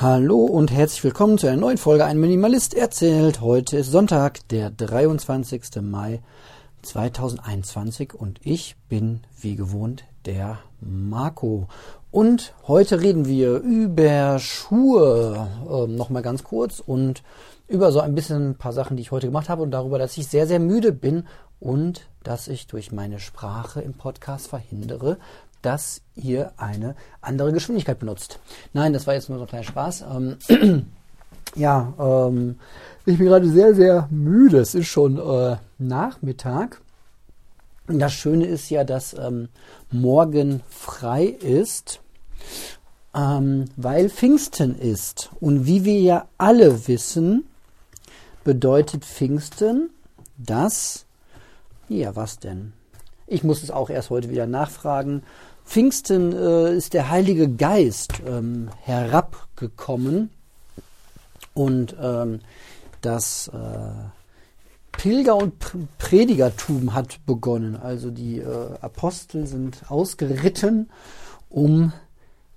Hallo und herzlich willkommen zu einer neuen Folge Ein Minimalist erzählt. Heute ist Sonntag, der 23. Mai 2021 und ich bin wie gewohnt der Marco. Und heute reden wir über Schuhe, äh, nochmal ganz kurz und über so ein bisschen ein paar Sachen, die ich heute gemacht habe und darüber, dass ich sehr, sehr müde bin und dass ich durch meine Sprache im Podcast verhindere, dass ihr eine andere Geschwindigkeit benutzt. Nein, das war jetzt nur so ein kleiner Spaß. Ähm, ja, ähm, ich bin gerade sehr, sehr müde. Es ist schon äh, Nachmittag. Das Schöne ist ja, dass ähm, morgen frei ist, ähm, weil Pfingsten ist. Und wie wir ja alle wissen, bedeutet Pfingsten, dass, ja, was denn? Ich muss es auch erst heute wieder nachfragen. Pfingsten äh, ist der Heilige Geist ähm, herabgekommen und ähm, das äh, Pilger- und Predigertum hat begonnen. Also die äh, Apostel sind ausgeritten, um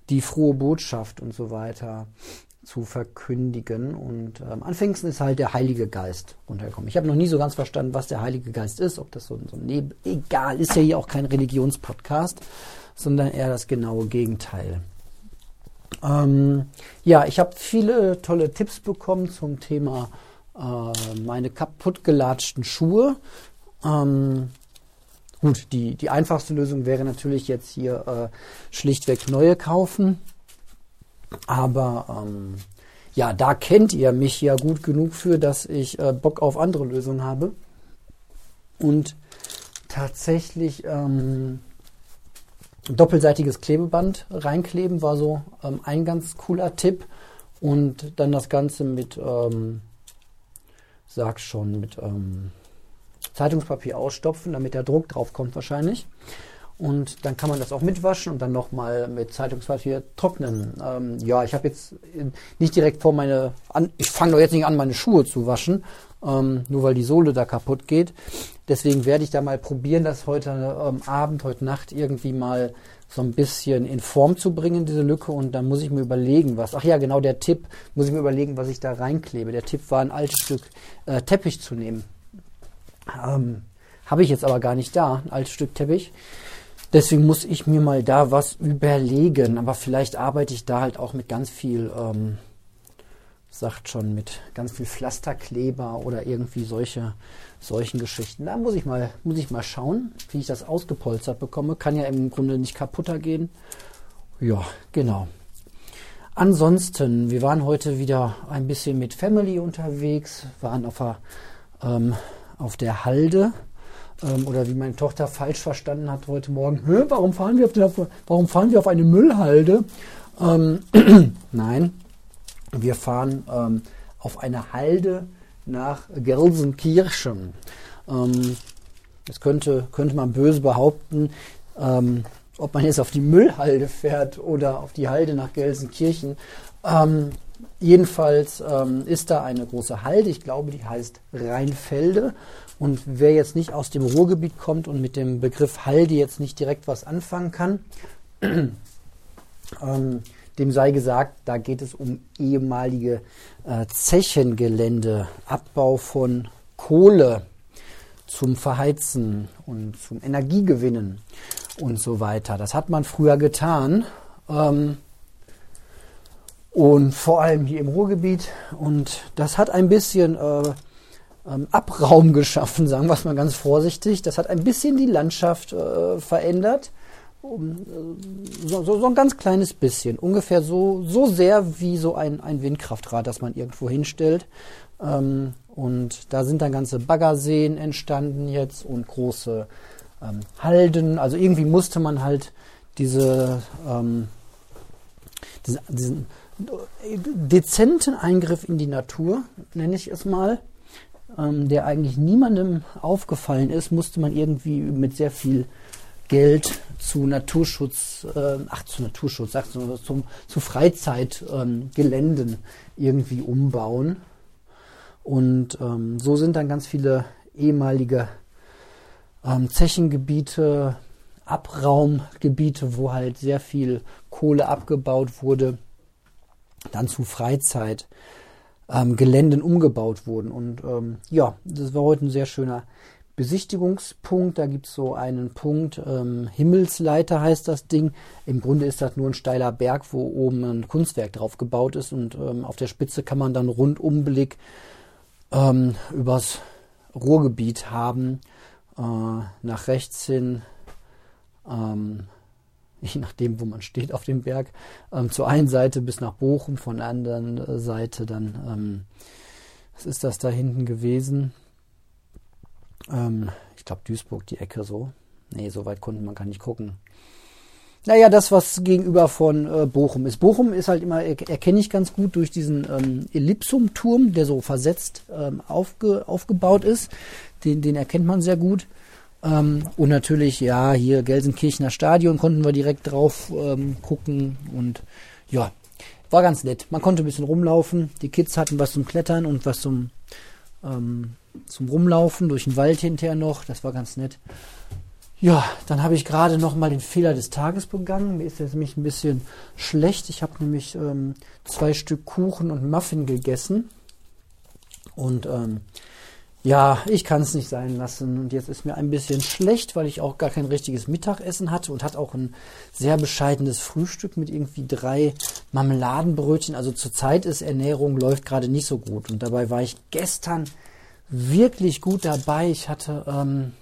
die frohe Botschaft und so weiter zu verkündigen. Und ähm, an Pfingsten ist halt der Heilige Geist runtergekommen. Ich habe noch nie so ganz verstanden, was der Heilige Geist ist, ob das so, so ein egal, ist ja hier auch kein Religionspodcast sondern eher das genaue Gegenteil. Ähm, ja, ich habe viele tolle Tipps bekommen zum Thema äh, meine kaputtgelatschten Schuhe. Ähm, gut, die, die einfachste Lösung wäre natürlich jetzt hier äh, schlichtweg neue kaufen. Aber ähm, ja, da kennt ihr mich ja gut genug für, dass ich äh, Bock auf andere Lösungen habe. Und tatsächlich ähm, doppelseitiges Klebeband reinkleben war so ähm, ein ganz cooler Tipp. Und dann das Ganze mit, ähm, sag schon, mit ähm, Zeitungspapier ausstopfen, damit der Druck drauf kommt wahrscheinlich. Und dann kann man das auch mitwaschen und dann nochmal mit Zeitungspapier trocknen. Ähm, ja, ich habe jetzt nicht direkt vor meine, an, ich fange doch jetzt nicht an, meine Schuhe zu waschen, ähm, nur weil die Sohle da kaputt geht. Deswegen werde ich da mal probieren, das heute ähm, Abend, heute Nacht irgendwie mal so ein bisschen in Form zu bringen, diese Lücke. Und dann muss ich mir überlegen, was. Ach ja, genau, der Tipp, muss ich mir überlegen, was ich da reinklebe. Der Tipp war, ein altes Stück äh, Teppich zu nehmen. Ähm, Habe ich jetzt aber gar nicht da, ein altes Stück Teppich. Deswegen muss ich mir mal da was überlegen. Aber vielleicht arbeite ich da halt auch mit ganz viel. Ähm, sagt schon mit ganz viel Pflasterkleber oder irgendwie solche solchen Geschichten. Da muss ich mal muss ich mal schauen, wie ich das ausgepolstert bekomme. Kann ja im Grunde nicht kaputter gehen. Ja, genau. Ansonsten, wir waren heute wieder ein bisschen mit Family unterwegs, waren auf der, ähm, auf der Halde ähm, oder wie meine Tochter falsch verstanden hat heute Morgen. Warum fahren wir auf, der, warum fahren wir auf eine Müllhalde? Ähm, Nein, wir fahren ähm, auf eine Halde nach Gelsenkirchen. Ähm, das könnte, könnte man böse behaupten, ähm, ob man jetzt auf die Müllhalde fährt oder auf die Halde nach Gelsenkirchen. Ähm, jedenfalls ähm, ist da eine große Halde, ich glaube, die heißt Rheinfelde. Und wer jetzt nicht aus dem Ruhrgebiet kommt und mit dem Begriff Halde jetzt nicht direkt was anfangen kann, ähm, dem sei gesagt, da geht es um ehemalige äh, Zechengelände, Abbau von Kohle zum Verheizen und zum Energiegewinnen und so weiter. Das hat man früher getan. Ähm, und vor allem hier im Ruhrgebiet. Und das hat ein bisschen äh, ähm, Abraum geschaffen, sagen wir es mal ganz vorsichtig. Das hat ein bisschen die Landschaft äh, verändert. Äh, so, so, so, ein ganz kleines bisschen, ungefähr so, so sehr wie so ein, ein Windkraftrad, das man irgendwo hinstellt. Ähm, und da sind dann ganze Baggerseen entstanden jetzt und große ähm, Halden. Also irgendwie musste man halt diese, ähm, diesen, diesen dezenten Eingriff in die Natur, nenne ich es mal, ähm, der eigentlich niemandem aufgefallen ist, musste man irgendwie mit sehr viel Geld zu Naturschutz, äh, ach zu Naturschutz, sagst du, zum, zu Freizeitgeländen ähm, irgendwie umbauen. Und ähm, so sind dann ganz viele ehemalige ähm, Zechengebiete, Abraumgebiete, wo halt sehr viel Kohle abgebaut wurde, dann zu Freizeit ähm, umgebaut wurden. Und ähm, ja, das war heute ein sehr schöner Besichtigungspunkt. Da gibt es so einen Punkt, ähm, Himmelsleiter heißt das Ding. Im Grunde ist das nur ein steiler Berg, wo oben ein Kunstwerk drauf gebaut ist. Und ähm, auf der Spitze kann man dann Rundumblick ähm, übers Ruhrgebiet haben. Äh, nach rechts hin ähm, je nachdem, wo man steht auf dem Berg, ähm, zur einen Seite bis nach Bochum, von der anderen äh, Seite dann, ähm, was ist das da hinten gewesen? Ähm, ich glaube Duisburg, die Ecke so. Nee, so weit konnte man gar nicht gucken. Naja, das, was gegenüber von äh, Bochum ist. Bochum ist halt immer, erkenne ich ganz gut durch diesen ähm, Ellipsumturm, der so versetzt ähm, aufge, aufgebaut ist. Den, den erkennt man sehr gut. Ähm, und natürlich, ja, hier Gelsenkirchener Stadion konnten wir direkt drauf ähm, gucken und ja, war ganz nett. Man konnte ein bisschen rumlaufen. Die Kids hatten was zum Klettern und was zum, ähm, zum Rumlaufen durch den Wald hinterher noch. Das war ganz nett. Ja, dann habe ich gerade noch mal den Fehler des Tages begangen. Mir ist jetzt nämlich ein bisschen schlecht. Ich habe nämlich ähm, zwei Stück Kuchen und Muffin gegessen. Und ähm, ja, ich kann es nicht sein lassen. Und jetzt ist mir ein bisschen schlecht, weil ich auch gar kein richtiges Mittagessen hatte und hatte auch ein sehr bescheidenes Frühstück mit irgendwie drei Marmeladenbrötchen. Also zurzeit ist Ernährung läuft gerade nicht so gut. Und dabei war ich gestern wirklich gut dabei. Ich hatte ähm,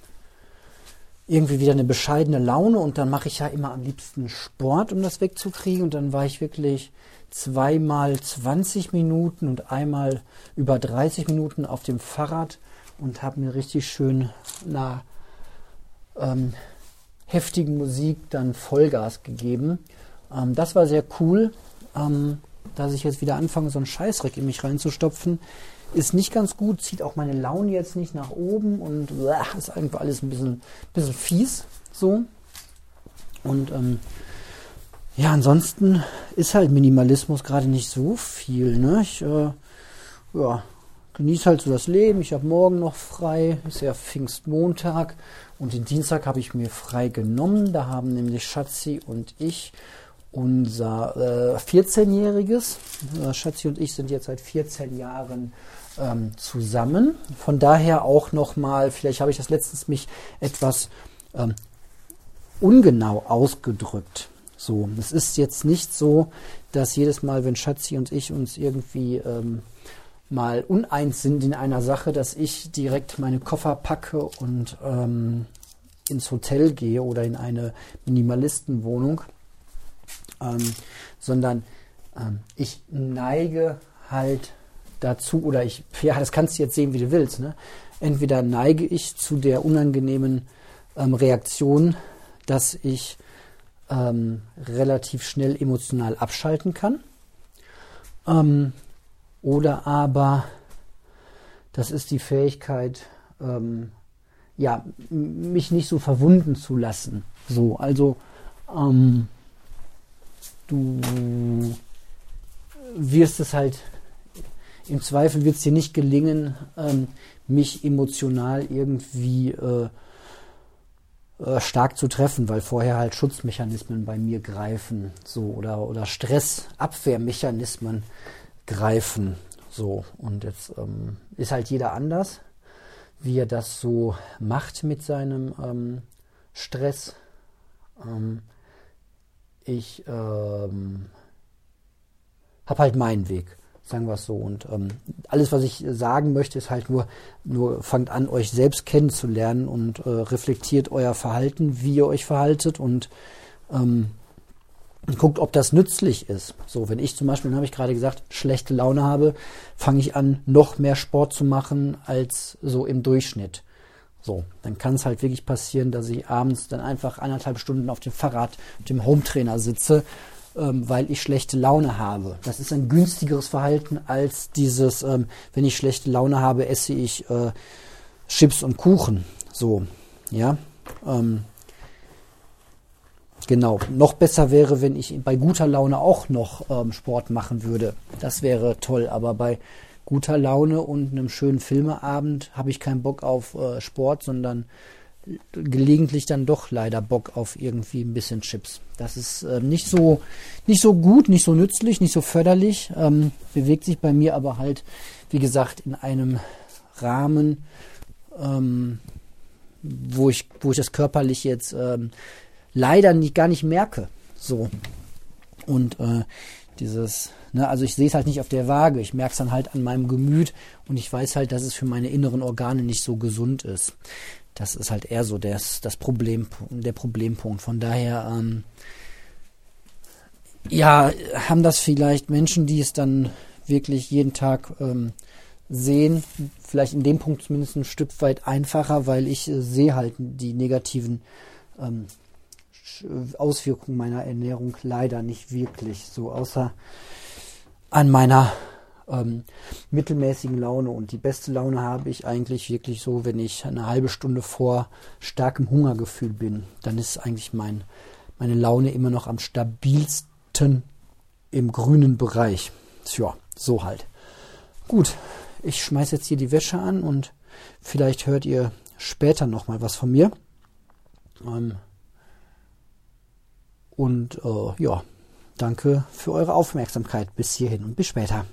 irgendwie wieder eine bescheidene Laune und dann mache ich ja immer am liebsten Sport, um das wegzukriegen. Und dann war ich wirklich zweimal 20 Minuten und einmal über 30 Minuten auf dem Fahrrad und habe mir richtig schön nach ähm, heftigen Musik dann Vollgas gegeben. Ähm, das war sehr cool, ähm, dass ich jetzt wieder anfange, so einen Scheißreck in mich reinzustopfen. Ist nicht ganz gut, zieht auch meine Laune jetzt nicht nach oben und äh, ist einfach alles ein bisschen, bisschen fies so. Und ähm, ja, ansonsten ist halt Minimalismus gerade nicht so viel. Ne? Ich äh, ja, genieße halt so das Leben. Ich habe morgen noch frei, ist ja Pfingstmontag und den Dienstag habe ich mir frei genommen. Da haben nämlich Schatzi und ich unser äh, 14-jähriges. Äh, Schatzi und ich sind jetzt seit 14 Jahren ähm, zusammen. Von daher auch nochmal, vielleicht habe ich das letztens mich etwas ähm, ungenau ausgedrückt. So, es ist jetzt nicht so, dass jedes Mal, wenn Schatzi und ich uns irgendwie ähm, mal uneins sind in einer Sache, dass ich direkt meine Koffer packe und ähm, ins Hotel gehe oder in eine Minimalistenwohnung, ähm, sondern ähm, ich neige halt dazu, oder ich, ja, das kannst du jetzt sehen, wie du willst, ne? Entweder neige ich zu der unangenehmen ähm, Reaktion, dass ich ähm, relativ schnell emotional abschalten kann. Oder aber das ist die Fähigkeit, ähm, ja, mich nicht so verwunden zu lassen. So, also ähm, du wirst es halt, im Zweifel wird es dir nicht gelingen, ähm, mich emotional irgendwie äh, äh, stark zu treffen, weil vorher halt Schutzmechanismen bei mir greifen, so oder oder Stressabwehrmechanismen greifen, so und jetzt ähm, ist halt jeder anders, wie er das so macht mit seinem ähm, Stress. Ähm, ich ähm, habe halt meinen Weg sagen wir es so. Und ähm, alles, was ich sagen möchte, ist halt nur, nur fangt an, euch selbst kennenzulernen und äh, reflektiert euer Verhalten, wie ihr euch verhaltet und ähm, guckt, ob das nützlich ist. So, wenn ich zum Beispiel, habe ich gerade gesagt, schlechte Laune habe, fange ich an, noch mehr Sport zu machen als so im Durchschnitt. So, dann kann es halt wirklich passieren, dass ich abends dann einfach anderthalb Stunden auf dem Fahrrad mit dem Hometrainer sitze ähm, weil ich schlechte Laune habe. Das ist ein günstigeres Verhalten als dieses, ähm, wenn ich schlechte Laune habe, esse ich äh, Chips und Kuchen. So, ja. Ähm, genau. Noch besser wäre, wenn ich bei guter Laune auch noch ähm, Sport machen würde. Das wäre toll. Aber bei guter Laune und einem schönen Filmeabend habe ich keinen Bock auf äh, Sport, sondern gelegentlich dann doch leider Bock auf irgendwie ein bisschen Chips. Das ist äh, nicht so nicht so gut, nicht so nützlich, nicht so förderlich. Ähm, bewegt sich bei mir aber halt, wie gesagt, in einem Rahmen, ähm, wo ich wo ich das körperlich jetzt ähm, leider nicht gar nicht merke. So und äh, dieses, ne, also ich sehe es halt nicht auf der Waage, ich merke es dann halt an meinem Gemüt und ich weiß halt, dass es für meine inneren Organe nicht so gesund ist. Das ist halt eher so das, das Problem, der Problempunkt. Von daher, ähm, ja, haben das vielleicht Menschen, die es dann wirklich jeden Tag ähm, sehen, vielleicht in dem Punkt zumindest ein Stück weit einfacher, weil ich äh, sehe halt die negativen ähm, Auswirkungen meiner Ernährung leider nicht wirklich, so außer an meiner ähm, mittelmäßigen Laune. Und die beste Laune habe ich eigentlich wirklich so, wenn ich eine halbe Stunde vor starkem Hungergefühl bin. Dann ist eigentlich mein, meine Laune immer noch am stabilsten im grünen Bereich. Tja, so halt. Gut, ich schmeiße jetzt hier die Wäsche an und vielleicht hört ihr später nochmal was von mir. Ähm, und äh, ja, danke für eure Aufmerksamkeit bis hierhin und bis später.